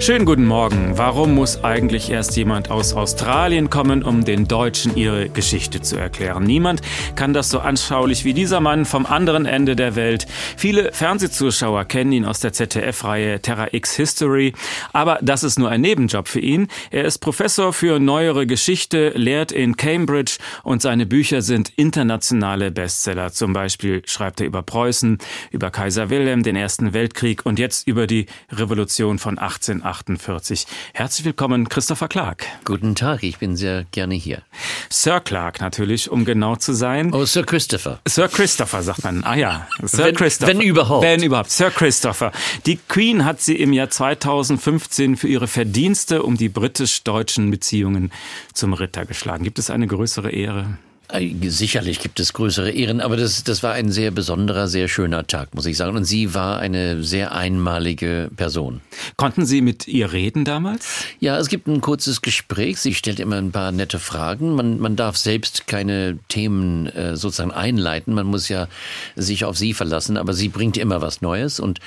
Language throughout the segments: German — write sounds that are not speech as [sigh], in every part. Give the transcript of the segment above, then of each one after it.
Schönen guten Morgen. Warum muss eigentlich erst jemand aus Australien kommen, um den Deutschen ihre Geschichte zu erklären? Niemand kann das so anschaulich wie dieser Mann vom anderen Ende der Welt. Viele Fernsehzuschauer kennen ihn aus der ZDF-Reihe Terra X History, aber das ist nur ein Nebenjob für ihn. Er ist Professor für neuere Geschichte, lehrt in Cambridge und seine Bücher sind internationale Bestseller. Zum Beispiel schreibt er über Preußen, über Kaiser Wilhelm, den Ersten Weltkrieg und jetzt über die Revolution von 18 48. Herzlich willkommen, Christopher Clark. Guten Tag, ich bin sehr gerne hier. Sir Clark natürlich, um genau zu sein. Oh, Sir Christopher. Sir Christopher sagt man. Ah ja, Sir wenn, Christopher. Wenn überhaupt. Wenn überhaupt. Sir Christopher. Die Queen hat sie im Jahr 2015 für ihre Verdienste um die britisch-deutschen Beziehungen zum Ritter geschlagen. Gibt es eine größere Ehre? Äh, sicherlich gibt es größere Ehren, aber das, das war ein sehr besonderer, sehr schöner Tag, muss ich sagen. Und sie war eine sehr einmalige Person. Konnten Sie mit ihr reden damals? Ja, es gibt ein kurzes Gespräch. Sie stellt immer ein paar nette Fragen. Man, man darf selbst keine Themen äh, sozusagen einleiten. Man muss ja sich auf sie verlassen, aber sie bringt immer was Neues. Und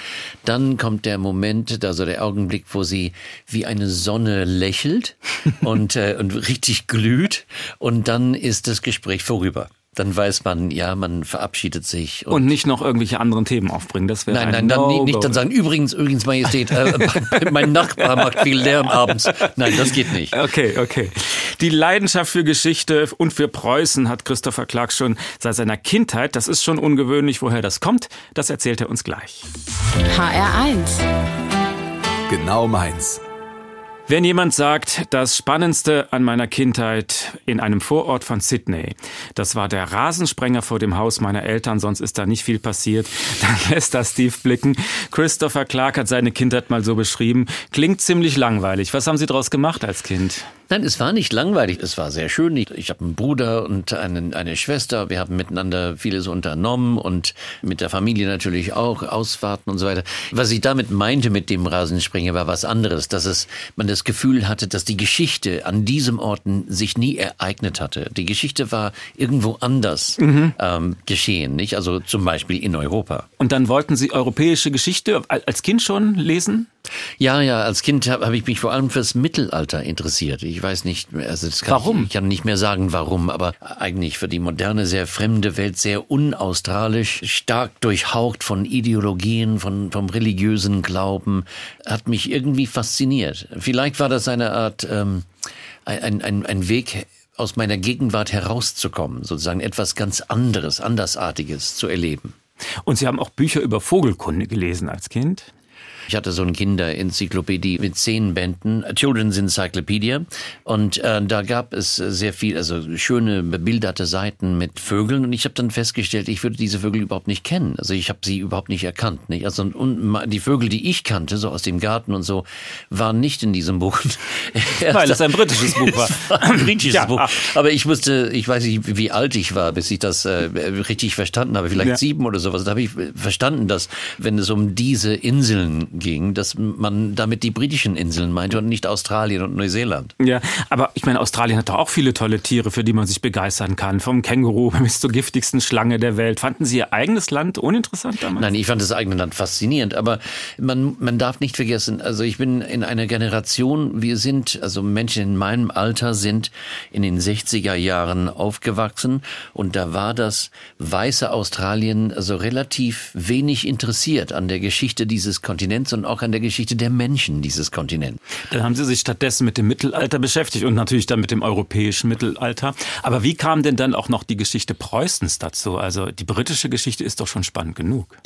dann kommt der Moment, also der Augenblick, wo sie wie eine Sonne lächelt [laughs] und, äh, und richtig glüht. Und dann ist das Gespräch Gespräch vorüber. Dann weiß man, ja, man verabschiedet sich. Und, und nicht noch irgendwelche anderen Themen aufbringen. Das wäre Nein, nein, dann no nicht dann sagen, übrigens, übrigens, Majestät, äh, [laughs] mein Nachbar macht viel Lärm abends. Nein, das geht nicht. Okay, okay. Die Leidenschaft für Geschichte und für Preußen hat Christopher Clark schon seit seiner Kindheit. Das ist schon ungewöhnlich. Woher das kommt, das erzählt er uns gleich. HR1. Genau meins. Wenn jemand sagt, das Spannendste an meiner Kindheit in einem Vorort von Sydney, das war der Rasensprenger vor dem Haus meiner Eltern, sonst ist da nicht viel passiert, [laughs] dann lässt das tief blicken. Christopher Clark hat seine Kindheit mal so beschrieben. Klingt ziemlich langweilig. Was haben Sie daraus gemacht als Kind? Nein, es war nicht langweilig, es war sehr schön. Ich, ich habe einen Bruder und eine, eine Schwester. Wir haben miteinander vieles unternommen und mit der Familie natürlich auch, Ausfahrten und so weiter. Was ich damit meinte mit dem Rasensprenger war was anderes, dass es, man das Gefühl hatte, dass die Geschichte an diesem Ort sich nie ereignet hatte. Die Geschichte war irgendwo anders mhm. ähm, geschehen, nicht? Also zum Beispiel in Europa. Und dann wollten Sie europäische Geschichte als Kind schon lesen? Ja, ja, als Kind habe hab ich mich vor allem fürs Mittelalter interessiert. Ich weiß nicht, also das kann warum? Ich, ich kann nicht mehr sagen, warum, aber eigentlich für die moderne, sehr fremde Welt, sehr unaustralisch, stark durchhaucht von Ideologien, von, vom religiösen Glauben, hat mich irgendwie fasziniert. Vielleicht war das eine Art, ähm, ein, ein, ein Weg, aus meiner Gegenwart herauszukommen, sozusagen etwas ganz anderes, andersartiges zu erleben. Und Sie haben auch Bücher über Vogelkunde gelesen als Kind? Ich hatte so eine Kinderenzyklopädie mit zehn Bänden, Children's Encyclopedia. Und äh, da gab es sehr viel, also schöne bebilderte Seiten mit Vögeln. Und ich habe dann festgestellt, ich würde diese Vögel überhaupt nicht kennen. Also ich habe sie überhaupt nicht erkannt. Nicht? Also und die Vögel, die ich kannte, so aus dem Garten und so, waren nicht in diesem Buch. [laughs] Weil das ein britisches Buch [laughs] war. ein britisches ja. Buch. Aber ich musste, ich weiß nicht, wie alt ich war, bis ich das äh, richtig verstanden habe. Vielleicht ja. sieben oder sowas. Da habe ich verstanden, dass wenn es um diese Inseln ging, dass man damit die britischen Inseln meinte und nicht Australien und Neuseeland. Ja, aber ich meine, Australien hat doch auch viele tolle Tiere, für die man sich begeistern kann. Vom Känguru [laughs] bis zur giftigsten Schlange der Welt. Fanden Sie Ihr eigenes Land uninteressant damals? Nein, ich fand das eigene Land faszinierend. Aber man, man darf nicht vergessen, also ich bin in einer Generation, wir sind, also Menschen in meinem Alter sind in den 60er Jahren aufgewachsen und da war das weiße Australien also relativ wenig interessiert an der Geschichte dieses Kontinents Kontinents und auch an der Geschichte der Menschen dieses Kontinents. Dann haben Sie sich stattdessen mit dem Mittelalter beschäftigt und natürlich dann mit dem europäischen Mittelalter. Aber wie kam denn dann auch noch die Geschichte Preußens dazu? Also die britische Geschichte ist doch schon spannend genug.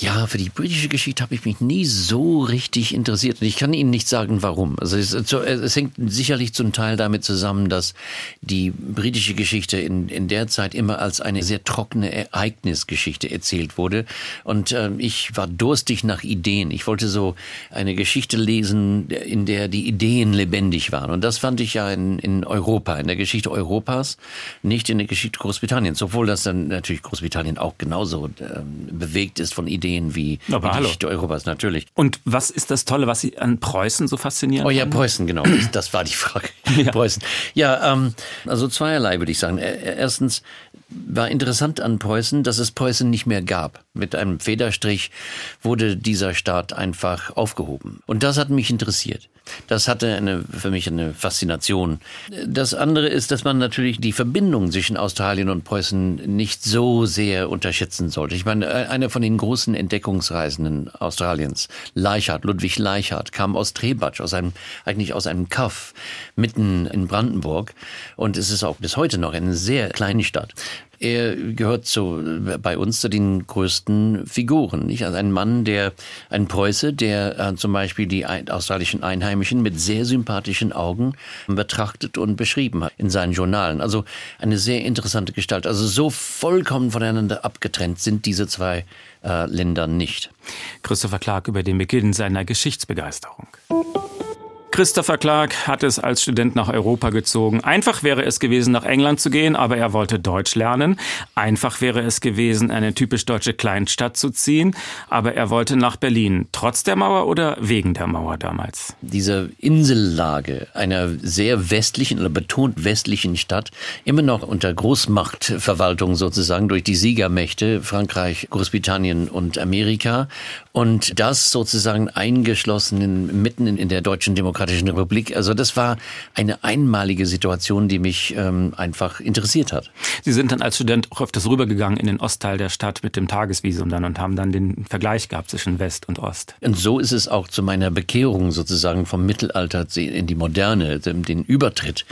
Ja, für die britische Geschichte habe ich mich nie so richtig interessiert. Und ich kann Ihnen nicht sagen, warum. Also es, es, hängt sicherlich zum Teil damit zusammen, dass die britische Geschichte in, in der Zeit immer als eine sehr trockene Ereignisgeschichte erzählt wurde. Und äh, ich war durstig nach Ideen. Ich wollte so eine Geschichte lesen, in der die Ideen lebendig waren. Und das fand ich ja in, in Europa, in der Geschichte Europas, nicht in der Geschichte Großbritanniens. Obwohl das dann natürlich Großbritannien auch genauso äh, bewegt ist von Ideen Ideen wie, Aber die Geschichte Europas, natürlich. Und was ist das Tolle, was Sie an Preußen so fasziniert? Oh ja, Preußen, genau. [clears throat] Das war die Frage. Ja. Preußen. Ja, ähm, also zweierlei würde ich sagen. Erstens, war interessant an Preußen, dass es Preußen nicht mehr gab. Mit einem Federstrich wurde dieser Staat einfach aufgehoben. Und das hat mich interessiert. Das hatte eine, für mich eine Faszination. Das andere ist, dass man natürlich die Verbindung zwischen Australien und Preußen nicht so sehr unterschätzen sollte. Ich meine, einer von den großen Entdeckungsreisenden Australiens, Leichhardt, Ludwig Leichhardt, kam aus Trebatsch, aus einem, eigentlich aus einem Kaff mitten in Brandenburg. Und es ist auch bis heute noch eine sehr kleine Stadt. Er gehört zu, bei uns zu den größten Figuren. Nicht? Also ein Mann, der, ein Preuße, der äh, zum Beispiel die ein, australischen Einheimischen mit sehr sympathischen Augen betrachtet und beschrieben hat in seinen Journalen. Also eine sehr interessante Gestalt. Also so vollkommen voneinander abgetrennt sind diese zwei äh, Länder nicht. Christopher Clark über den Beginn seiner Geschichtsbegeisterung. Christopher Clark hat es als Student nach Europa gezogen. Einfach wäre es gewesen, nach England zu gehen, aber er wollte Deutsch lernen. Einfach wäre es gewesen, eine typisch deutsche Kleinstadt zu ziehen, aber er wollte nach Berlin. Trotz der Mauer oder wegen der Mauer damals? Diese Insellage einer sehr westlichen oder betont westlichen Stadt, immer noch unter Großmachtverwaltung sozusagen durch die Siegermächte Frankreich, Großbritannien und Amerika und das sozusagen eingeschlossen in, mitten in der deutschen Demokratie Demokratischen Republik. Also das war eine einmalige Situation, die mich ähm, einfach interessiert hat. Sie sind dann als Student auch öfters rübergegangen in den Ostteil der Stadt mit dem Tagesvisum dann und haben dann den Vergleich gehabt zwischen West und Ost. Und so ist es auch zu meiner Bekehrung sozusagen vom Mittelalter in die Moderne, den Übertritt.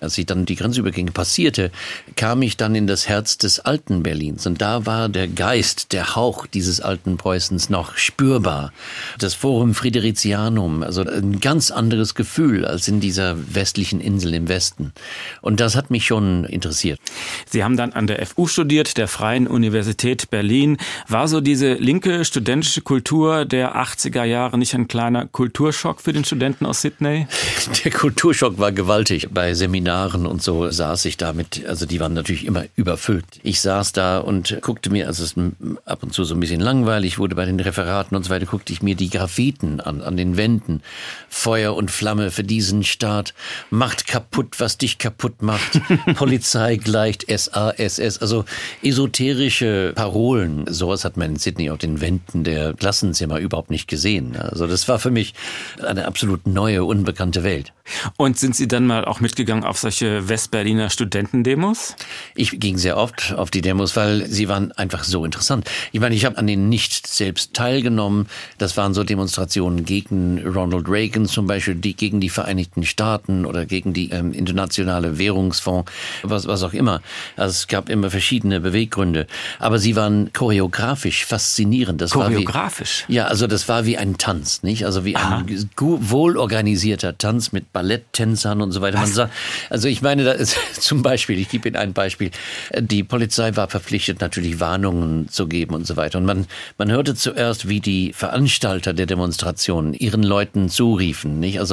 Als ich dann die Grenzübergänge passierte, kam ich dann in das Herz des alten Berlins und da war der Geist, der Hauch dieses alten Preußens noch spürbar. Das Forum Fridericianum, also ein ganz anderes anderes Gefühl als in dieser westlichen Insel im Westen. Und das hat mich schon interessiert. Sie haben dann an der FU studiert, der Freien Universität Berlin. War so diese linke studentische Kultur der 80er Jahre nicht ein kleiner Kulturschock für den Studenten aus Sydney? [laughs] Der Kulturschock war gewaltig. Bei Seminaren und so saß ich da mit, also die waren natürlich immer überfüllt. Ich saß da und guckte mir, also es ist ab und zu so ein bisschen langweilig wurde bei den Referaten und so weiter, guckte ich mir die Graffiten an, an den Wänden. Feuer und Flamme für diesen Staat, macht kaputt, was dich kaputt macht, [laughs] Polizei gleicht SASS, also esoterische Parolen. Sowas hat man in Sydney auf den Wänden der Klassenzimmer überhaupt nicht gesehen. Also das war für mich eine absolut neue, unbekannte Welt. Und sind Sie dann mal auch mitgegangen auf solche Westberliner Studentendemos? Ich ging sehr oft auf die Demos, weil sie waren einfach so interessant. Ich meine, ich habe an denen nicht selbst teilgenommen. Das waren so Demonstrationen gegen Ronald Reagan zum Beispiel, die gegen die Vereinigten Staaten oder gegen die ähm, internationale Währungsfonds, was, was auch immer. Also es gab immer verschiedene Beweggründe. Aber sie waren choreografisch faszinierend. Das choreografisch? War wie, ja, also das war wie ein Tanz, nicht? Also wie Aha. ein wohlorganisierter Tanz mit Balletttänzern und so weiter. Man sagt, also ich meine, da ist [laughs] zum Beispiel, ich gebe Ihnen ein Beispiel, die Polizei war verpflichtet, natürlich Warnungen zu geben und so weiter. Und man, man hörte zuerst, wie die Veranstalter der Demonstrationen ihren Leuten zuriefen, nicht? Also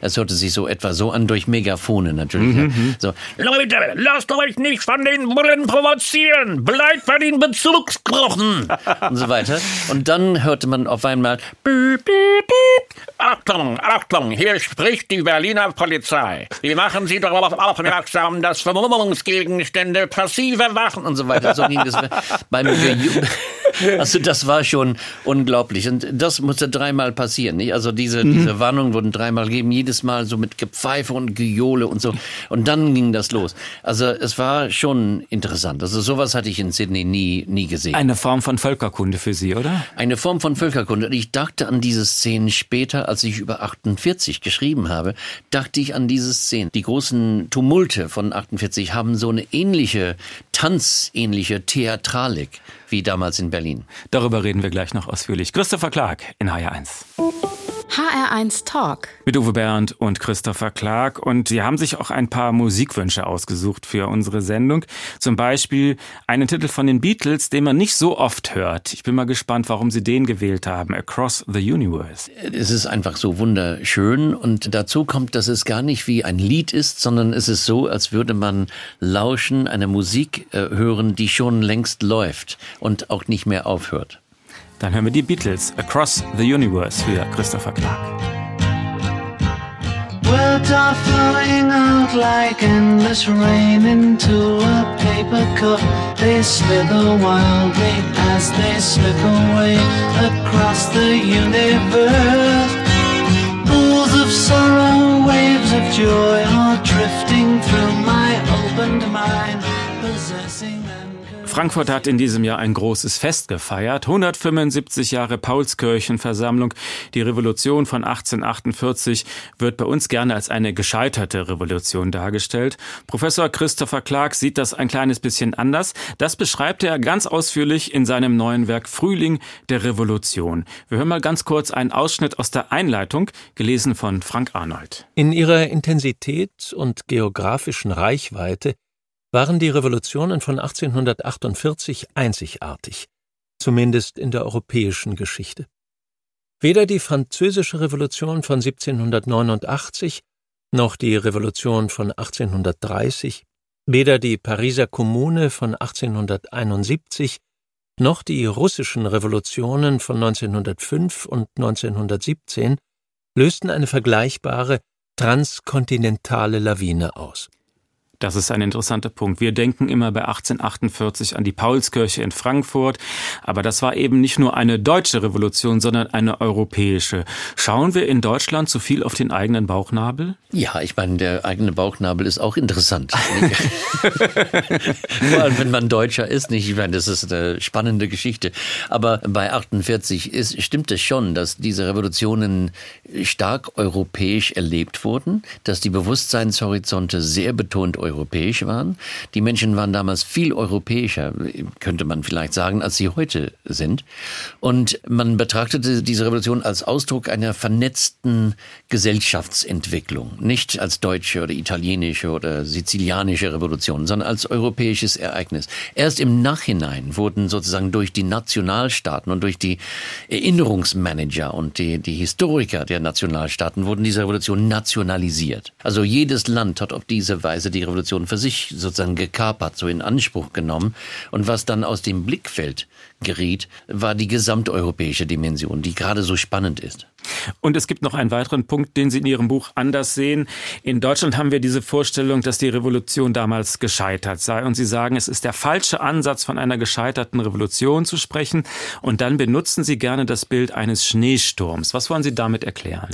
es hörte sich so etwa so an durch Megafone natürlich. Mhm. mhm. So, Leute, lasst euch nicht von den Bullen provozieren, bleibt bei den Bezugskrochen [laughs] und so weiter. Und dann hörte man auf einmal, piep, piep, piep. Achtung, Achtung, hier spricht die Berlin Berliner Polizei. Wir machen Sie darauf aufmerksam, dass Vermummungsgegenstände passive Wachen und so weiter. So ging das [laughs] beim [laughs] Also das war schon unglaublich. Und das musste dreimal passieren. Nicht? Also diese, mhm. diese Warnungen wurden dreimal gegeben, jedes Mal so mit Gepfeife und Gejohle und so. Und dann ging das los. Also es war schon interessant. Also sowas hatte ich in Sydney nie, nie gesehen. Eine Form von Völkerkunde für Sie, oder? Eine Form von Völkerkunde. Und ich dachte an diese Szenen später, als ich über 48 geschrieben habe dachte ich an diese Szene. Die großen Tumulte von 48 haben so eine ähnliche, tanzähnliche Theatralik wie damals in Berlin. Darüber reden wir gleich noch ausführlich. Christopher Clark in HR1. HR1 Talk. Mit Uwe Bernd und Christopher Clark. Und Sie haben sich auch ein paar Musikwünsche ausgesucht für unsere Sendung. Zum Beispiel einen Titel von den Beatles, den man nicht so oft hört. Ich bin mal gespannt, warum Sie den gewählt haben. Across the Universe. Es ist einfach so wunderschön. Und dazu kommt, dass es gar nicht wie ein Lied ist, sondern es ist so, als würde man lauschen, eine Musik äh, hören, die schon längst läuft und auch nicht mehr aufhört. Dann hören wir die Beatles Across the Universe für Christopher Clark. Words are flowing out like endless rain into a paper cup. They slither wildly as they slip away across the universe. Pools of sorrow, waves of joy are drifting Frankfurt hat in diesem Jahr ein großes Fest gefeiert. 175 Jahre Paulskirchenversammlung. Die Revolution von 1848 wird bei uns gerne als eine gescheiterte Revolution dargestellt. Professor Christopher Clark sieht das ein kleines bisschen anders. Das beschreibt er ganz ausführlich in seinem neuen Werk Frühling der Revolution. Wir hören mal ganz kurz einen Ausschnitt aus der Einleitung, gelesen von Frank Arnold. In ihrer Intensität und geografischen Reichweite waren die Revolutionen von 1848 einzigartig, zumindest in der europäischen Geschichte. Weder die französische Revolution von 1789 noch die Revolution von 1830, weder die Pariser Kommune von 1871 noch die russischen Revolutionen von 1905 und 1917 lösten eine vergleichbare transkontinentale Lawine aus. Das ist ein interessanter Punkt. Wir denken immer bei 1848 an die Paulskirche in Frankfurt, aber das war eben nicht nur eine deutsche Revolution, sondern eine europäische. Schauen wir in Deutschland zu viel auf den eigenen Bauchnabel? Ja, ich meine, der eigene Bauchnabel ist auch interessant. [laughs] Vor allem, wenn man Deutscher ist, nicht? Ich meine, das ist eine spannende Geschichte. Aber bei 48 ist, stimmt es schon, dass diese Revolutionen stark europäisch erlebt wurden, dass die Bewusstseinshorizonte sehr betont europäisch waren. Die Menschen waren damals viel europäischer, könnte man vielleicht sagen, als sie heute sind. Und man betrachtete diese Revolution als Ausdruck einer vernetzten Gesellschaftsentwicklung. Nicht als deutsche oder italienische oder sizilianische Revolution, sondern als europäisches Ereignis. Erst im Nachhinein wurden sozusagen durch die Nationalstaaten und durch die Erinnerungsmanager und die, die Historiker der Nationalstaaten wurden diese Revolution nationalisiert. Also jedes Land hat auf diese Weise die Revolution für sich sozusagen gekapert, so in Anspruch genommen. Und was dann aus dem Blickfeld geriet, war die gesamteuropäische Dimension, die gerade so spannend ist. Und es gibt noch einen weiteren Punkt, den Sie in Ihrem Buch anders sehen. In Deutschland haben wir diese Vorstellung, dass die Revolution damals gescheitert sei. Und Sie sagen, es ist der falsche Ansatz, von einer gescheiterten Revolution zu sprechen. Und dann benutzen Sie gerne das Bild eines Schneesturms. Was wollen Sie damit erklären?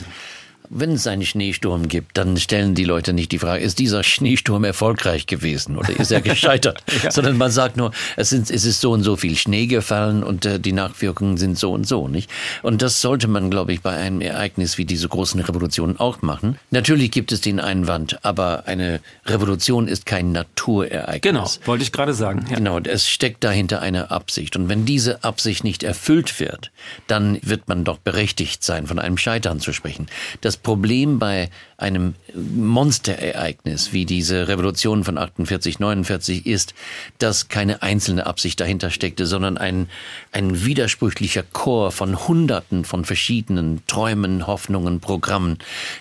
Wenn es einen Schneesturm gibt, dann stellen die Leute nicht die Frage, ist dieser Schneesturm erfolgreich gewesen oder ist er [laughs] gescheitert? ja. Sondern man sagt nur, es, sind, es ist so und so viel Schnee gefallen und äh, die Nachwirkungen sind so und so, nicht? Und das sollte man, glaube ich, bei einem Ereignis wie diese großen Revolutionen auch machen. Natürlich gibt es den Einwand, aber eine Revolution ist kein Naturereignis. Genau, wollte ich gerade sagen. Ja. Genau, es steckt dahinter eine Absicht. Und wenn diese Absicht nicht erfüllt wird, dann wird man doch berechtigt sein, von einem Scheitern zu sprechen. Das Problem bei einem Monsterereignis wie diese Revolution von 48, 49 ist, dass keine einzelne Absicht dahinter steckte, sondern ein, ein widersprüchlicher Chor von Hunderten von verschiedenen Träumen, Hoffnungen, Programmen,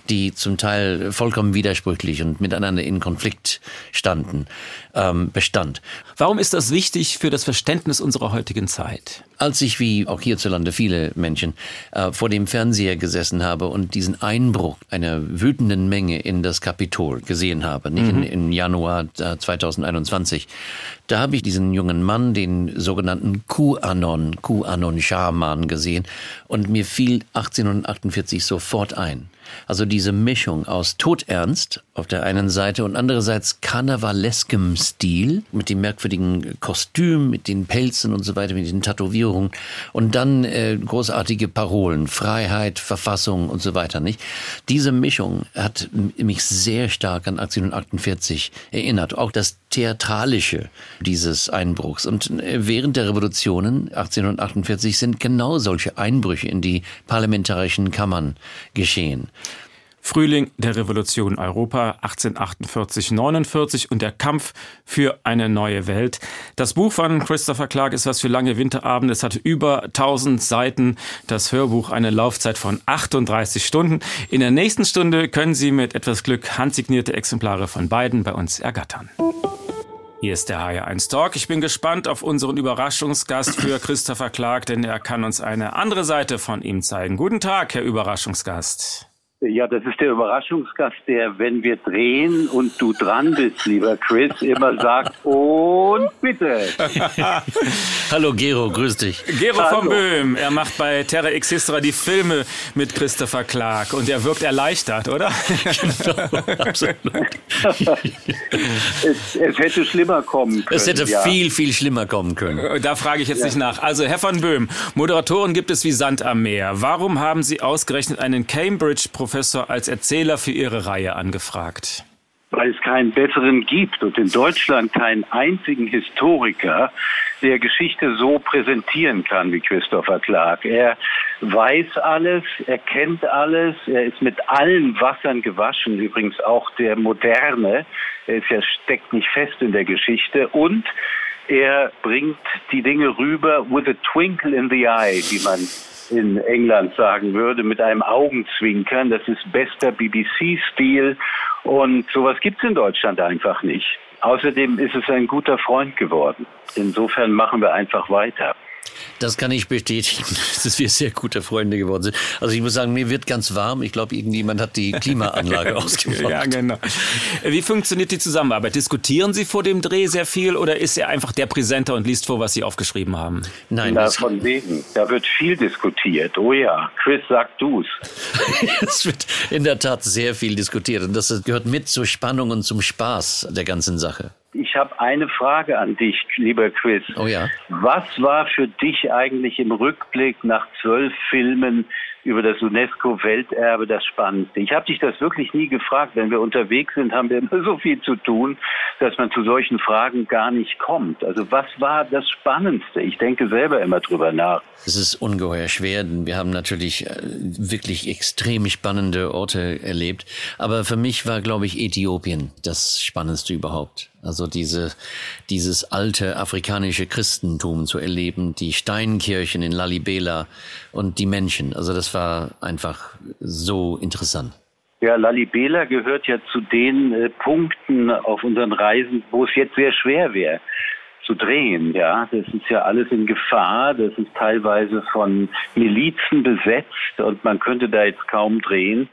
die zum Teil vollkommen widersprüchlich und miteinander in Konflikt standen, ähm, bestand. Warum ist das wichtig für das Verständnis unserer heutigen Zeit? Als ich, wie auch hierzulande viele Menschen, äh, vor dem Fernseher gesessen habe und diesen Einbruch einer wütenden Menge in das Kapitol gesehen habe, nicht mhm. in, im Januar äh, 2021, da habe ich diesen jungen Mann, den sogenannten QAnon, QAnon-Schaman gesehen und mir fiel 1848 sofort ein. Also diese Mischung aus Todernst auf der einen Seite und andererseits karnevaleskem Stil mit dem merkwürdigen Kostüm, mit den Pelzen und so weiter, mit den Tätowierungen und dann äh, großartige Parolen, Freiheit, Verfassung und so weiter, nicht? Diese Mischung hat mich sehr stark an 1848 erinnert. Auch das Theatralische dieses Einbruchs. Und äh, während der Revolutionen 1848 sind genau solche Einbrüche in die parlamentarischen Kammern geschehen. Frühling der Revolution Europa 1848-49 und der Kampf für eine neue Welt. Das Buch von Christopher Clark ist was für lange Winterabende. Es hat über 1000 Seiten. Das Hörbuch eine Laufzeit von 38 Stunden. In der nächsten Stunde können Sie mit etwas Glück handsignierte Exemplare von beiden bei uns ergattern. Hier ist der HR1 Talk. Ich bin gespannt auf unseren Überraschungsgast für Christopher Clark, denn er kann uns eine andere Seite von ihm zeigen. Guten Tag, Herr Überraschungsgast. Ja, das ist der Überraschungsgast, der, wenn wir drehen und du dran bist, lieber Chris, immer sagt, und bitte. [laughs] Hallo Gero, grüß dich. Gero Hallo. von Böhm, er macht bei Terra X Histra die Filme mit Christopher Clark und er wirkt erleichtert, oder? [laughs] Absolut. [laughs] Es, es hätte schlimmer kommen können. Es hätte ja. viel, viel schlimmer kommen können. Da frage ich jetzt nicht nach. Also, Herr von Böhm, Moderatoren gibt es wie Sand am Meer. Warum haben Sie ausgerechnet einen Cambridge-Professor als Erzähler für Ihre Reihe angefragt? weil es keinen besseren gibt und in Deutschland keinen einzigen Historiker, der Geschichte so präsentieren kann wie Christopher Clark. Er weiß alles, er kennt alles, er ist mit allen Wassern gewaschen, übrigens auch der moderne. Er ist ja steckt nicht fest in der Geschichte und er bringt die Dinge rüber with a twinkle in the eye, wie man in England sagen würde, mit einem Augenzwinkern. Das ist bester BBC-Stil und sowas gibt's in Deutschland einfach nicht. Außerdem ist es ein guter Freund geworden. Insofern machen wir einfach weiter. Das kann ich bestätigen, [laughs] dass wir sehr gute Freunde geworden sind. Also ich muss sagen, mir wird ganz warm. Ich glaube, irgendjemand hat die Klimaanlage [laughs] ausgemacht. Ja, genau. Wie funktioniert die Zusammenarbeit? Diskutieren Sie vor dem Dreh sehr viel oder ist er einfach der Präsenter und liest vor, was Sie aufgeschrieben haben? Nein, Na, das, von wegen. Da wird viel diskutiert. Oh ja, Chris, sag du's. [laughs] es wird in der Tat sehr viel diskutiert und das gehört mit zur Spannung und zum Spaß der ganzen Sache. Ich habe eine Frage an dich, lieber Chris. Oh ja. Was war für dich eigentlich im Rückblick nach zwölf Filmen über das UNESCO-Welterbe das Spannendste? Ich habe dich das wirklich nie gefragt. Wenn wir unterwegs sind, haben wir immer so viel zu tun, dass man zu solchen Fragen gar nicht kommt. Also was war das Spannendste? Ich denke selber immer drüber nach. Es ist ungeheuer schwer, denn wir haben natürlich äh, wirklich extrem spannende Orte erlebt. Aber für mich war, glaube ich, Äthiopien das Spannendste überhaupt. Also diese, dieses alte afrikanische Christentum zu erleben, die Steinkirchen in Lalibela und die Menschen. Also das war einfach so interessant. Ja, Lalibela gehört ja zu den äh, Punkten auf unseren Reisen, wo es jetzt sehr schwer wäre zu drehen. Ja, das ist ja alles in Gefahr. Das ist teilweise von Milizen besetzt und man könnte da jetzt kaum drehen.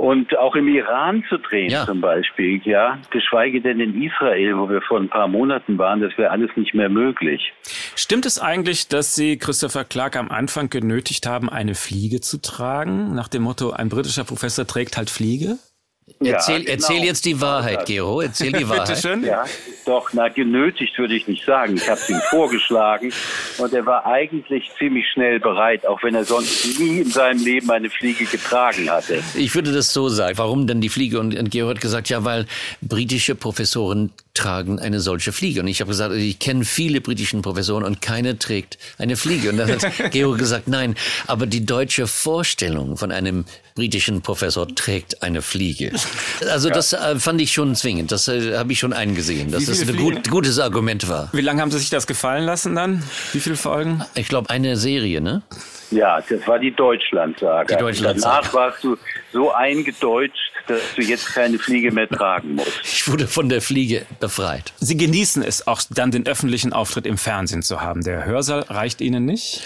Und auch im Iran zu drehen Ja. zum Beispiel, ja, geschweige denn in Israel, wo wir vor ein paar Monaten waren, das wäre alles nicht mehr möglich. Stimmt es eigentlich, dass Sie Christopher Clark am Anfang genötigt haben, eine Fliege zu tragen? Nach dem Motto, ein britischer Professor trägt halt Fliege? Erzähl, genau. erzähl jetzt die Wahrheit, Gero. Erzähl die Wahrheit. Bitteschön. Ja, doch, na, genötigt würde ich nicht sagen. Ich habe es ihm vorgeschlagen und er war eigentlich ziemlich schnell bereit, auch wenn er sonst nie in seinem Leben eine Fliege getragen hatte. Ich würde das so sagen. Warum denn die Fliege? Und, und Gero hat gesagt, ja, weil britische Professoren tragen eine solche Fliege. Und ich habe gesagt, ich kenne viele britischen Professoren und keine trägt eine Fliege. Und dann hat [laughs] Gero gesagt, nein, aber die deutsche Vorstellung von einem britischen Professor trägt eine Fliege. Also das äh, fand ich schon zwingend. Das äh, habe ich schon eingesehen, dass das ein gut, gutes Argument war. Wie lange haben Sie sich das gefallen lassen dann? Wie viele Folgen? Ich glaube, eine Serie, ne? Ja, das war die Deutschlandsage. Die Deutschlandsage. Danach warst du so eingedeutscht, dass du jetzt keine Fliege mehr tragen musst. Ich wurde von der Fliege befreit. Sie genießen es auch dann den öffentlichen Auftritt im Fernsehen zu haben. Der Hörsaal reicht Ihnen nicht?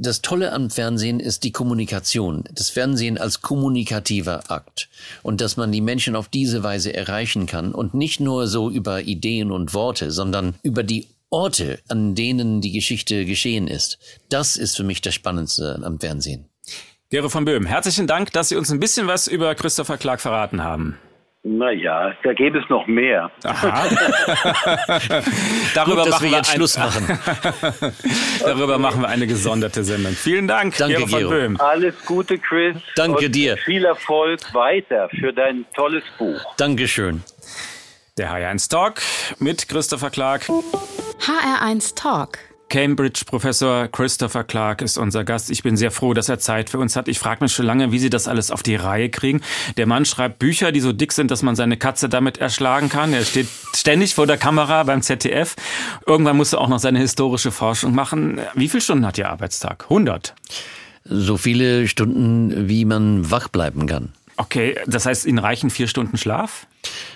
Das Tolle am Fernsehen ist die Kommunikation. Das Fernsehen als kommunikativer Akt. Und dass man die Menschen auf diese Weise erreichen kann und nicht nur so über Ideen und Worte, sondern über die Orte, an denen die Geschichte geschehen ist. Das ist für mich das Spannendste am Fernsehen. Gero von Böhm, herzlichen Dank, dass Sie uns ein bisschen was über Christopher Clark verraten haben. Naja, da gäbe es noch mehr. [laughs] Darüber Gut, dass machen wir jetzt Schluss machen. [laughs] Darüber machen wir eine gesonderte Sendung. Vielen Dank, Danke, Gero von Gero. Böhm. Alles Gute, Chris. Danke und dir. Viel Erfolg weiter für dein tolles Buch. Dankeschön. Der HR1 Talk mit Christopher Clark. HR1 Talk. Cambridge-Professor Christopher Clark ist unser Gast. Ich bin sehr froh, dass er Zeit für uns hat. Ich frage mich schon lange, wie Sie das alles auf die Reihe kriegen. Der Mann schreibt Bücher, die so dick sind, dass man seine Katze damit erschlagen kann. Er steht ständig vor der Kamera beim ZDF. Irgendwann muss er auch noch seine historische Forschung machen. Wie viele Stunden hat Ihr Arbeitstag? 100. So viele Stunden, wie man wach bleiben kann. Okay, das heißt, Ihnen reichen vier Stunden Schlaf?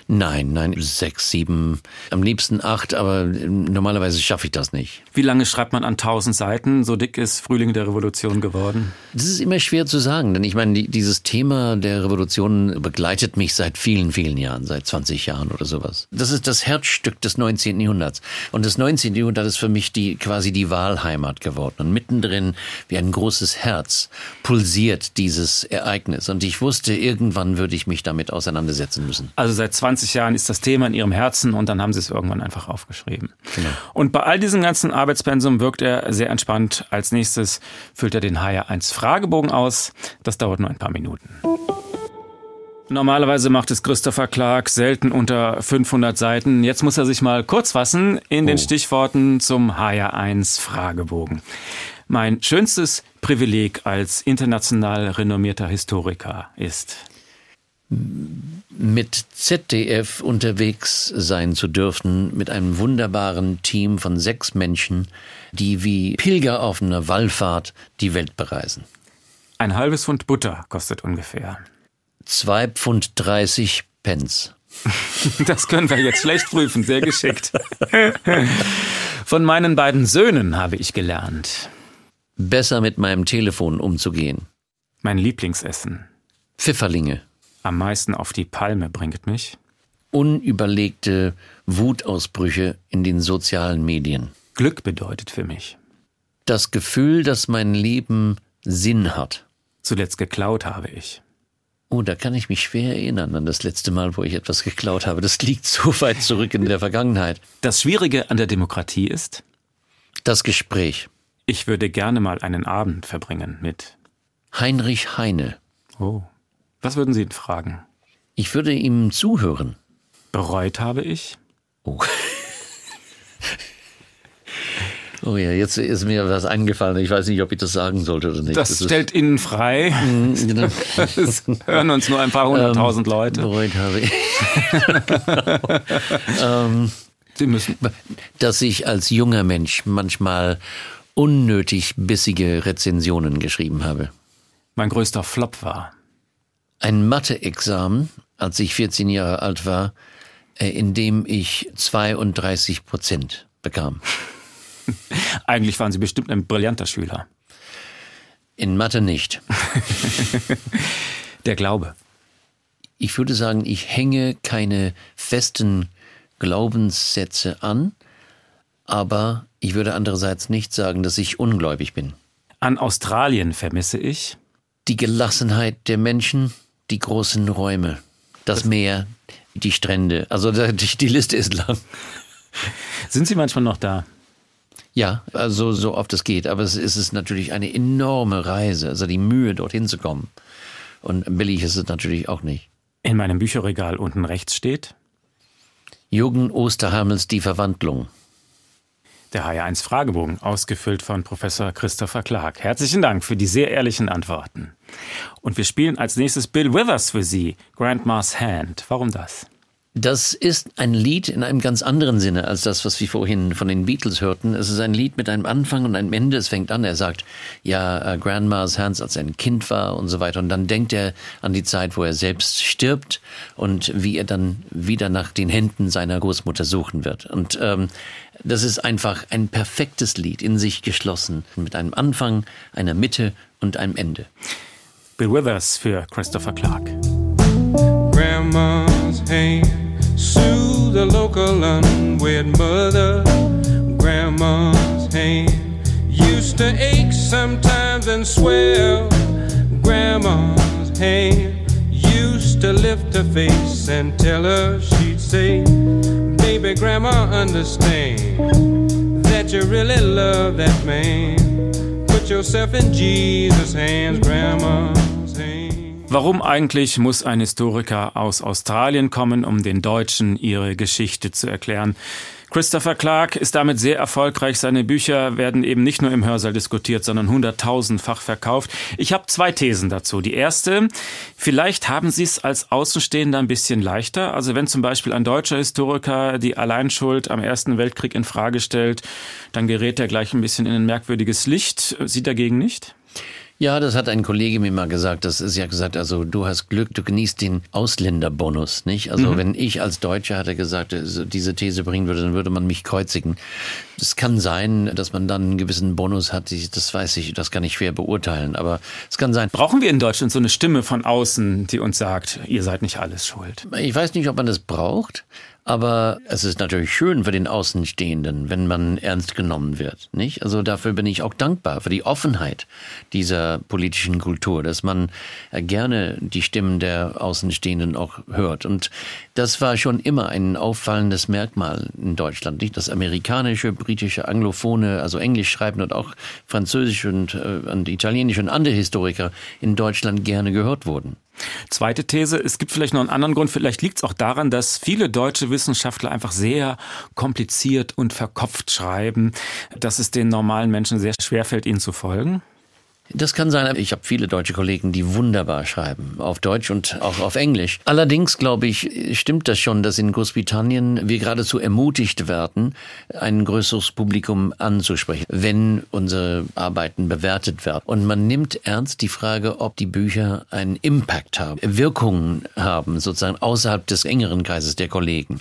Nein, nein, sechs, sieben, am liebsten acht, aber normalerweise schaffe ich das nicht. Wie lange schreibt man an tausend Seiten? So dick ist Frühling der Revolution geworden? Das ist immer schwer zu sagen, denn ich meine, dieses Thema der Revolution begleitet mich seit vielen, vielen Jahren, seit 20 Jahren oder sowas. Das ist das Herzstück des 19. Jahrhunderts. Und das 19. Jahrhundert ist für mich die, quasi die Wahlheimat geworden. Und mittendrin, wie ein großes Herz, pulsiert dieses Ereignis. Und ich wusste, irgendwann würde ich mich damit auseinandersetzen müssen. Also seit 20 20 Jahren ist das Thema in ihrem Herzen und dann haben sie es irgendwann einfach aufgeschrieben. Genau. Und bei all diesem ganzen Arbeitspensum wirkt er sehr entspannt. Als nächstes füllt er den HR1 Fragebogen aus. Das dauert nur ein paar Minuten. Normalerweise macht es Christopher Clark selten unter 500 Seiten. Jetzt muss er sich mal kurz fassen in den oh. Stichworten zum HR1 Fragebogen. Mein schönstes Privileg als international renommierter Historiker ist mit ZDF unterwegs sein zu dürfen, mit einem wunderbaren Team von sechs Menschen, die wie Pilger auf einer Wallfahrt die Welt bereisen. Ein halbes Pfund Butter kostet ungefähr. Zwei Pfund dreißig Pence. [laughs] Das können wir jetzt schlecht prüfen, sehr geschickt. Von meinen beiden Söhnen habe ich gelernt. Besser mit meinem Telefon umzugehen. Mein Lieblingsessen. Pfifferlinge am meisten auf die Palme bringt mich? Unüberlegte Wutausbrüche in den sozialen Medien. Glück bedeutet für mich. Das Gefühl, dass mein Leben Sinn hat. Zuletzt geklaut habe ich. Oh, da kann ich mich schwer erinnern an das letzte Mal, wo ich etwas geklaut habe. Das liegt so weit zurück in der Vergangenheit. Das Schwierige an der Demokratie ist? Das Gespräch. Ich würde gerne mal einen Abend verbringen mit Heinrich Heine. Oh. Was würden Sie ihn fragen? Ich würde ihm zuhören. Bereut habe ich? Oh. [laughs] Oh ja, jetzt ist mir was eingefallen. Ich weiß nicht, ob ich das sagen sollte oder nicht. Das, das stellt Ihnen frei. Mhm, genau. [laughs] Es hören uns nur ein paar [laughs] hunderttausend ähm, Leute. Bereut habe ich. ähm, Sie müssen. Dass ich als junger Mensch manchmal unnötig bissige Rezensionen geschrieben habe. Mein größter Flop war ein Mathe-Examen, als ich 14 Jahre alt war, äh, in dem ich 32 Prozent bekam. [laughs] Eigentlich waren Sie bestimmt ein brillanter Schüler. In Mathe nicht. [laughs] Der Glaube. Ich würde sagen, ich hänge keine festen Glaubenssätze an, aber ich würde andererseits nicht sagen, dass ich ungläubig bin. An Australien vermisse ich die Gelassenheit der Menschen, die großen Räume, das, das Meer, die Strände. Also die, die Liste ist lang. Sind Sie manchmal noch da? Ja, also so oft es geht. Aber es ist natürlich eine enorme Reise, also die Mühe, dorthin zu kommen. Und billig ist es natürlich auch nicht. In meinem Bücherregal unten rechts steht Jürgen Osterhamels Die Verwandlung. Der HR1 Fragebogen, ausgefüllt von Professor Christopher Clark. Herzlichen Dank für die sehr ehrlichen Antworten. Und wir spielen als nächstes Bill Withers für Sie, Grandma's Hand. Warum das? Das ist ein Lied in einem ganz anderen Sinne als das, was wir vorhin von den Beatles hörten. Es ist ein Lied mit einem Anfang und einem Ende. Es fängt an, er sagt, ja, uh, Grandma's Hands, als er ein Kind war und so weiter. Und dann denkt er an die Zeit, wo er selbst stirbt und wie er dann wieder nach den Händen seiner Großmutter suchen wird. Und ähm, das ist einfach ein perfektes Lied, in sich geschlossen, mit einem Anfang, einer Mitte und einem Ende. Bill Withers für Christopher Clark. Grandma's hand soothe the local unwed mother. Grandma's hand used to ache sometimes and swell. Grandma's hand used to lift her face and tell her she'd say, Baby, Grandma, understand that you really love that man. Put yourself in Jesus' hands, Grandma. Warum eigentlich muss ein Historiker aus Australien kommen, um den Deutschen ihre Geschichte zu erklären? Christopher Clark ist damit sehr erfolgreich. Seine Bücher werden eben nicht nur im Hörsaal diskutiert, sondern hunderttausendfach verkauft. Ich habe zwei Thesen dazu. Die erste, vielleicht haben Sie es als Außenstehender ein bisschen leichter. Also wenn zum Beispiel ein deutscher Historiker die Alleinschuld am Ersten Weltkrieg in Frage stellt, dann gerät er gleich ein bisschen in ein merkwürdiges Licht. Sie dagegen nicht? Ja, das hat ein Kollege mir mal gesagt. Das ist ja gesagt, also du hast Glück, du genießt den Ausländerbonus, nicht? Also Mhm. wenn ich als Deutscher hatte gesagt, also diese These bringen würde, dann würde man mich kreuzigen. Es kann sein, dass man dann einen gewissen Bonus hat. Das weiß ich, das kann ich schwer beurteilen. Aber es kann sein. Brauchen wir in Deutschland so eine Stimme von außen, die uns sagt, ihr seid nicht alles schuld? Ich weiß nicht, ob man das braucht, aber es ist natürlich schön für den Außenstehenden, wenn man ernst genommen wird, nicht? Also dafür bin ich auch dankbar für die Offenheit dieser politischen Kultur, dass man äh, gerne die Stimmen der Außenstehenden auch hört. Und das war schon immer ein auffallendes Merkmal in Deutschland, nicht? Dass amerikanische, britische, anglophone, also Englisch schreiben und auch Französisch und, äh, und Italienisch und andere Historiker in Deutschland gerne gehört wurden. Zweite These, es gibt vielleicht noch einen anderen Grund, vielleicht liegt es auch daran, dass viele deutsche Wissenschaftler einfach sehr kompliziert und verkopft schreiben, dass es den normalen Menschen sehr schwer fällt, ihnen zu folgen. Das kann sein. Ich habe viele deutsche Kollegen, die wunderbar schreiben, auf Deutsch und auch auf Englisch. Allerdings, glaube ich, stimmt das schon, dass in Großbritannien wir geradezu ermutigt werden, ein größeres Publikum anzusprechen, wenn unsere Arbeiten bewertet werden. Und man nimmt ernst die Frage, ob die Bücher einen Impact haben, Wirkungen haben, sozusagen außerhalb des engeren Kreises der Kollegen.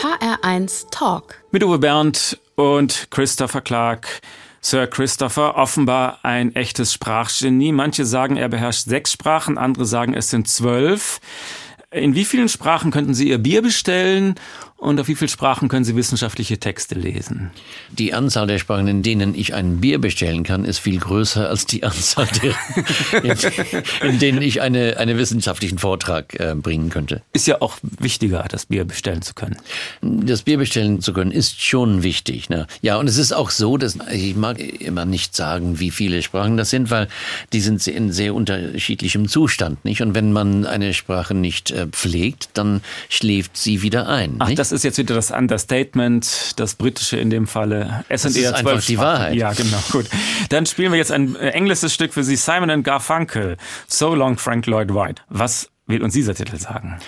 HR1 Talk. Mit Uwe Bernd und Christopher Clark. Sir Christopher, offenbar ein echtes Sprachgenie. Manche sagen, er beherrscht sechs Sprachen, andere sagen, es sind zwölf. In wie vielen Sprachen könnten Sie Ihr Bier bestellen und auf wie viele Sprachen können Sie wissenschaftliche Texte lesen? Die Anzahl der Sprachen, in denen ich ein Bier bestellen kann, ist viel größer als die Anzahl der, in, in denen ich eine, einen wissenschaftlichen Vortrag äh, bringen könnte. Ist ja auch wichtiger, das Bier bestellen zu können. Das Bier bestellen zu können, ist schon wichtig. Ne? Ja, und es ist auch so, dass ich mag immer nicht sagen, wie viele Sprachen das sind, weil die sind in sehr unterschiedlichem Zustand, nicht? Und wenn man eine Sprache nicht äh, pflegt, dann schläft sie wieder ein. Ach? Das ist jetzt wieder das Understatement, das britische in dem Falle. Es sind Das ist eher einfach zwölf die. Wahrheit. Ja, genau, gut. Dann spielen wir jetzt ein äh, englisches Stück für Sie, Simon and Garfunkel, So Long Frank Lloyd Wright. Was will uns dieser Titel sagen?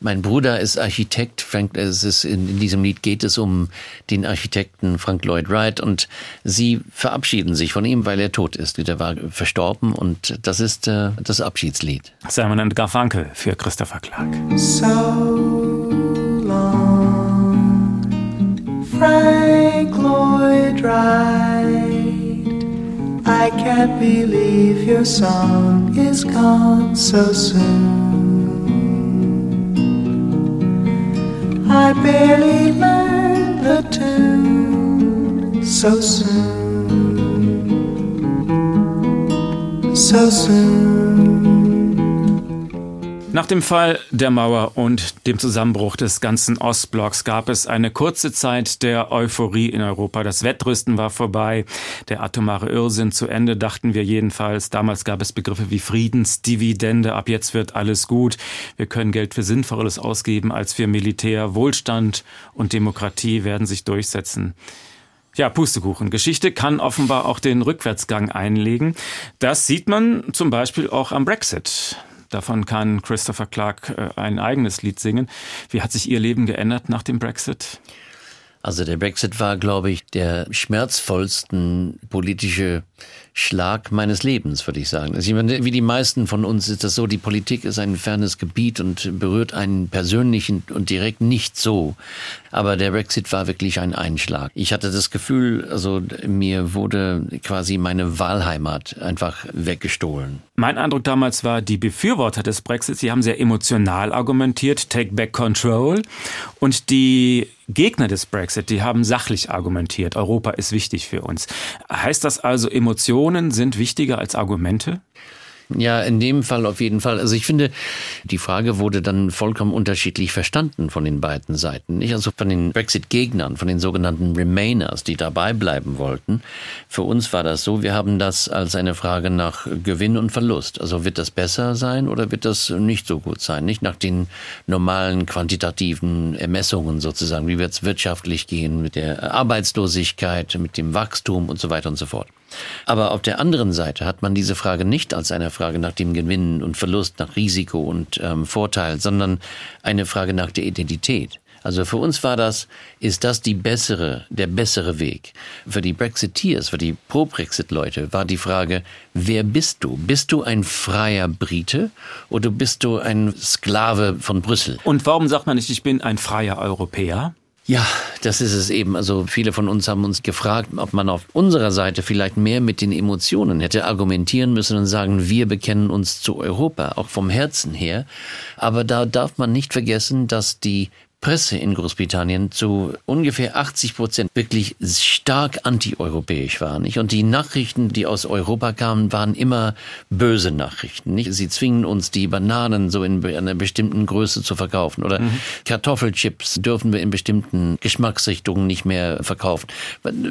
Mein Bruder ist Architekt. Frank, es ist in, in diesem Lied geht es um den Architekten Frank Lloyd Wright und sie verabschieden sich von ihm, weil er tot ist. Der war verstorben und das ist äh, das Abschiedslied. Simon and Garfunkel für Christopher Clark. So Wright. I can't believe your song is gone so soon. I barely learned the tune so soon. So soon. Nach dem Fall der Mauer und dem Zusammenbruch des ganzen Ostblocks gab es eine kurze Zeit der Euphorie in Europa. Das Wettrüsten war vorbei, der atomare Irrsinn zu Ende, dachten wir jedenfalls. Damals gab es Begriffe wie Friedensdividende, ab jetzt wird alles gut. Wir können Geld für Sinnvolles ausgeben als für Militär. Wohlstand und Demokratie werden sich durchsetzen. Ja, Pustekuchen. Geschichte kann offenbar auch den Rückwärtsgang einlegen. Das sieht man zum Beispiel auch am Brexit. Davon kann Christopher Clark äh, ein eigenes Lied singen. Wie hat sich Ihr Leben geändert nach dem Brexit? Also der Brexit war, glaube ich, der schmerzvollsten politische Schlag meines Lebens, würde ich sagen. Also ich meine, wie die meisten von uns ist das so, die Politik ist ein fernes Gebiet und berührt einen persönlich und direkt nicht so. Aber der Brexit war wirklich ein Einschlag. Ich hatte das Gefühl, also mir wurde quasi meine Wahlheimat einfach weggestohlen. Mein Eindruck damals war, die Befürworter des Brexit, sie haben sehr emotional argumentiert, take back control. Und die Gegner des Brexit, die haben sachlich argumentiert, Europa ist wichtig für uns. Heißt das also, Emotionen sind wichtiger als Argumente? Ja, in dem Fall auf jeden Fall. Also ich finde, die Frage wurde dann vollkommen unterschiedlich verstanden von den beiden Seiten. Nicht also von den Brexit-Gegnern, von den sogenannten Remainers, die dabei bleiben wollten. Für uns war das so, wir haben das als eine Frage nach Gewinn und Verlust. Also wird das besser sein oder wird das nicht so gut sein? Nicht nach den normalen quantitativen Ermessungen sozusagen. Wie wird es wirtschaftlich gehen mit der Arbeitslosigkeit, mit dem Wachstum und so weiter und so fort. Aber auf der anderen Seite hat man diese Frage nicht als eine Frage nach dem Gewinn und Verlust, nach Risiko und ähm, Vorteil, sondern eine Frage nach der Identität. Also für uns war das, ist das die bessere, der bessere Weg. Für die Brexiteers, für die Pro-Brexit-Leute war die Frage, wer bist du? Bist du ein freier Brite oder bist du ein Sklave von Brüssel? Und warum sagt man nicht, ich bin ein freier Europäer? Ja, das ist es eben. Also viele von uns haben uns gefragt, ob man auf unserer Seite vielleicht mehr mit den Emotionen hätte argumentieren müssen und sagen, wir bekennen uns zu Europa, auch vom Herzen her. Aber da darf man nicht vergessen, dass die Presse in Großbritannien zu ungefähr 80 Prozent wirklich stark antieuropäisch war. Nicht? Und die Nachrichten, die aus Europa kamen, waren immer böse Nachrichten. Nicht? Sie zwingen uns, die Bananen so in einer bestimmten Größe zu verkaufen. Oder mhm. Kartoffelchips dürfen wir in bestimmten Geschmacksrichtungen nicht mehr verkaufen.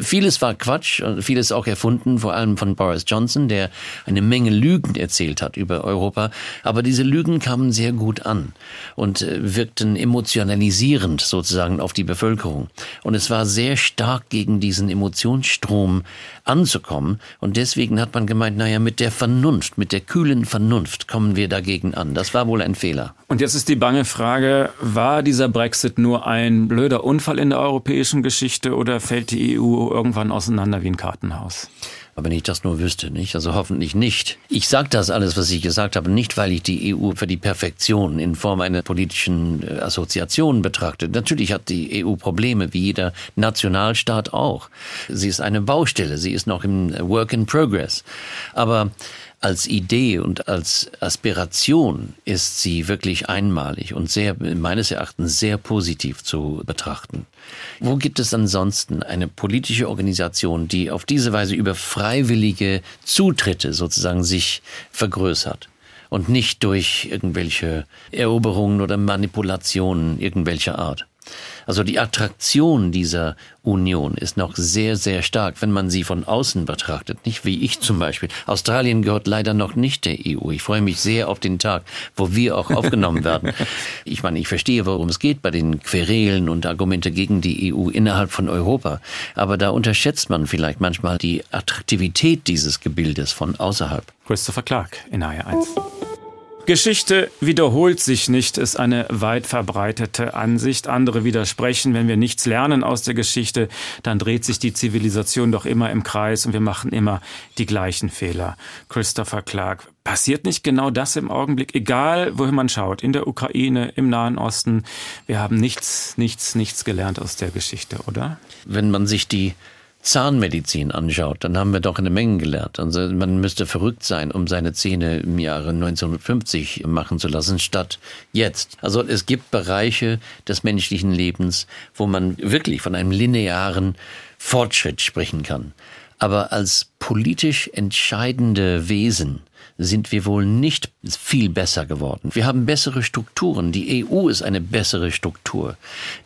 Vieles war Quatsch, vieles auch erfunden, vor allem von Boris Johnson, der eine Menge Lügen erzählt hat über Europa. Aber diese Lügen kamen sehr gut an und äh, wirkten emotionalisiert mobilisierend sozusagen auf die Bevölkerung. Und es war sehr stark gegen diesen Emotionsstrom anzukommen. Und deswegen hat man gemeint, naja, mit der Vernunft, mit der kühlen Vernunft kommen wir dagegen an. Das war wohl ein Fehler. Und jetzt ist die bange Frage, war dieser Brexit nur ein blöder Unfall in der europäischen Geschichte oder fällt die EU irgendwann auseinander wie ein Kartenhaus? Aber wenn ich das nur wüsste, nicht? Also hoffentlich nicht. Ich sage das alles, was ich gesagt habe, nicht, weil ich die EU für die Perfektion in Form einer politischen äh, Assoziation betrachte. Natürlich hat die EU Probleme, wie jeder Nationalstaat auch. Sie ist eine Baustelle, sie ist noch im Work in Progress. Aber als Idee und als Aspiration ist sie wirklich einmalig und sehr, meines Erachtens sehr positiv zu betrachten. Wo gibt es ansonsten eine politische Organisation, die auf diese Weise über freiwillige Zutritte sozusagen sich vergrößert? Und nicht durch irgendwelche Eroberungen oder Manipulationen irgendwelcher Art. Also die Attraktion dieser Union ist noch sehr, sehr stark, wenn man sie von außen betrachtet. Nicht wie ich zum Beispiel. Australien gehört leider noch nicht der EU. Ich freue mich sehr auf den Tag, wo wir auch aufgenommen werden. [laughs] Ich meine, ich verstehe, worum es geht bei den Querelen und Argumente gegen die EU innerhalb von Europa. Aber da unterschätzt man vielleicht manchmal die Attraktivität dieses Gebildes von außerhalb. Christopher Clark in HR1. Geschichte wiederholt sich nicht, ist eine weit verbreitete Ansicht. Andere widersprechen, wenn wir nichts lernen aus der Geschichte, dann dreht sich die Zivilisation doch immer im Kreis und wir machen immer die gleichen Fehler. Christopher Clark. Passiert nicht genau das im Augenblick, egal wohin man schaut, in der Ukraine, im Nahen Osten? Wir haben nichts, nichts, nichts gelernt aus der Geschichte, oder? Wenn man sich die Zahnmedizin anschaut, dann haben wir doch eine Menge gelernt. Also man müsste verrückt sein, um seine Zähne im Jahre 1950 machen zu lassen, statt jetzt. Also es gibt Bereiche des menschlichen Lebens, wo man wirklich von einem linearen Fortschritt sprechen kann. Aber als politisch entscheidende Wesen sind wir wohl nicht viel besser geworden. Wir haben bessere Strukturen. Die EU ist eine bessere Struktur.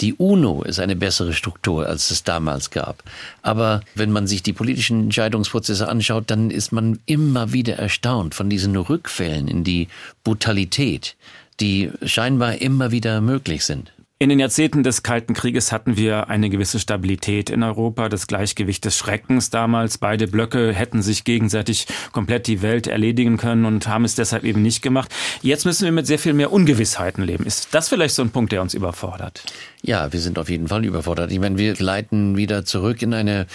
Die UNO ist eine bessere Struktur, als es damals gab. Aber wenn man sich die politischen Entscheidungsprozesse anschaut, dann ist man immer wieder erstaunt von diesen Rückfällen in die Brutalität, die scheinbar immer wieder möglich sind. In den Jahrzehnten des Kalten Krieges hatten wir eine gewisse Stabilität in Europa, das Gleichgewicht des Schreckens damals. Beide Blöcke hätten sich gegenseitig komplett die Welt erledigen können und haben es deshalb eben nicht gemacht. Jetzt müssen wir mit sehr viel mehr Ungewissheiten leben. Ist das vielleicht so ein Punkt, der uns überfordert? Ja, wir sind auf jeden Fall überfordert. Ich meine, wir gleiten wieder zurück in eine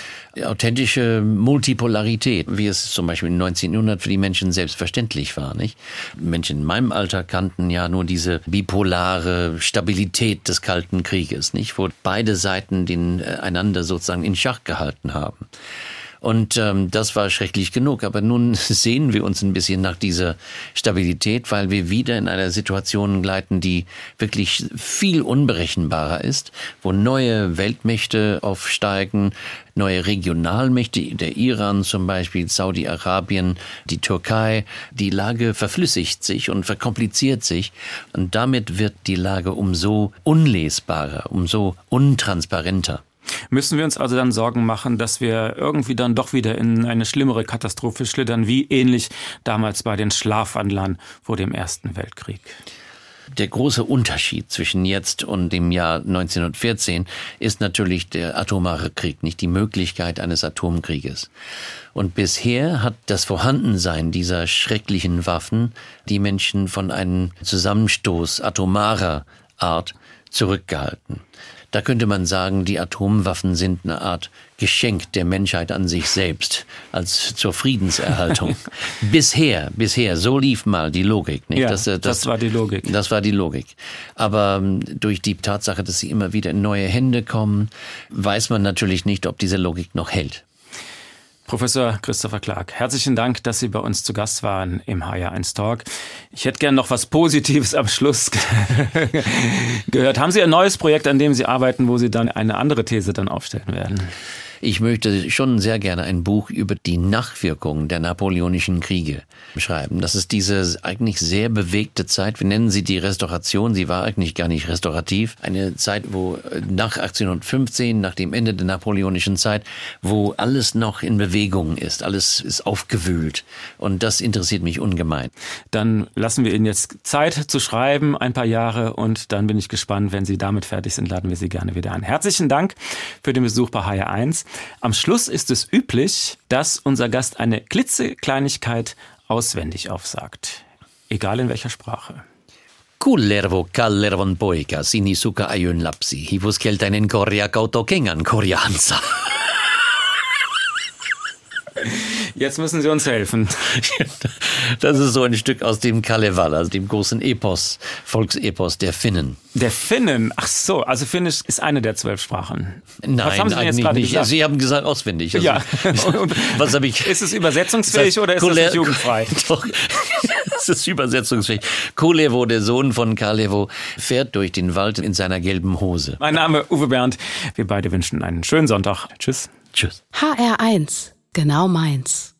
authentische Multipolarität, wie es zum Beispiel im 19. Jahrhundert für die Menschen selbstverständlich war. Nicht? Menschen in meinem Alter kannten ja nur diese bipolare Stabilität des Kalten Krieges, nicht? wo beide Seiten den äh, einander sozusagen in Schach gehalten haben. Und ähm, das war schrecklich genug. Aber nun [laughs] sehen wir uns ein bisschen nach dieser Stabilität, weil wir wieder in einer Situation gleiten, die wirklich viel unberechenbarer ist, wo neue Weltmächte aufsteigen, neue Regionalmächte, der Iran zum Beispiel, Saudi-Arabien, die Türkei. Die Lage verflüssigt sich und verkompliziert sich. Und damit wird die Lage umso unlesbarer, umso untransparenter. Müssen wir uns also dann Sorgen machen, dass wir irgendwie dann doch wieder in eine schlimmere Katastrophe schlittern, wie ähnlich damals bei den Schlafwandlern vor dem Ersten Weltkrieg? Der große Unterschied zwischen jetzt und dem Jahr 1914 ist natürlich der atomare Krieg, nicht die Möglichkeit eines Atomkrieges. Und bisher hat das Vorhandensein dieser schrecklichen Waffen die Menschen von einem Zusammenstoß atomarer Art zurückgehalten. Da könnte man sagen, die Atomwaffen sind eine Art Geschenk der Menschheit an sich selbst, als zur Friedenserhaltung. [laughs] bisher, bisher, so lief mal die Logik. Nicht? Ja, das, das, das, war die Logik. Das war die Logik. Aber ähm, durch die Tatsache, dass sie immer wieder in neue Hände kommen, weiß man natürlich nicht, ob diese Logik noch hält. Professor Christopher Clark, herzlichen Dank, dass Sie bei uns zu Gast waren im HR1 Talk. Ich hätte gern noch was Positives am Schluss [laughs] gehört. Haben Sie ein neues Projekt, an dem Sie arbeiten, wo Sie dann eine andere These dann aufstellen werden? Ich möchte schon sehr gerne ein Buch über die Nachwirkungen der napoleonischen Kriege schreiben. Das ist diese eigentlich sehr bewegte Zeit. Wir nennen sie die Restauration. Sie war eigentlich gar nicht restaurativ. Eine Zeit, wo äh, nach 1815, nach dem Ende der napoleonischen Zeit, wo alles noch in Bewegung ist. Alles ist aufgewühlt. Und das interessiert mich ungemein. Dann lassen wir Ihnen jetzt Zeit zu schreiben, ein paar Jahre. Und dann bin ich gespannt, wenn Sie damit fertig sind, laden wir Sie gerne wieder ein. Herzlichen Dank für den Besuch bei HR1. Am Schluss ist es üblich, dass unser Gast eine klitzekleinigkeit auswendig aufsagt. Egal in welcher Sprache. Kullervo kallervon poika sinisuka ayun lapsi, hivus keltainen korjakauto kengan korjansa. [laughs] Jetzt müssen Sie uns helfen. [laughs] Das ist so ein Stück aus dem Kalevala, also dem großen Epos, Volksepos der Finnen. Der Finnen? Ach so, also Finnisch ist eine der zwölf Sprachen. Nein, was haben Sie eigentlich jetzt nicht. Gesagt? Sie haben gesagt auswendig. Also, ja. was habe ich? [laughs] Ist es übersetzungsfähig das oder ist es jugendfrei? [laughs] Doch. es ist übersetzungsfähig. Kulevo, der Sohn von Kalevo, fährt durch den Wald in seiner gelben Hose. Mein Name Uwe Bernd. Wir beide wünschen einen schönen Sonntag. Tschüss. Tschüss. HR1 Genau meins.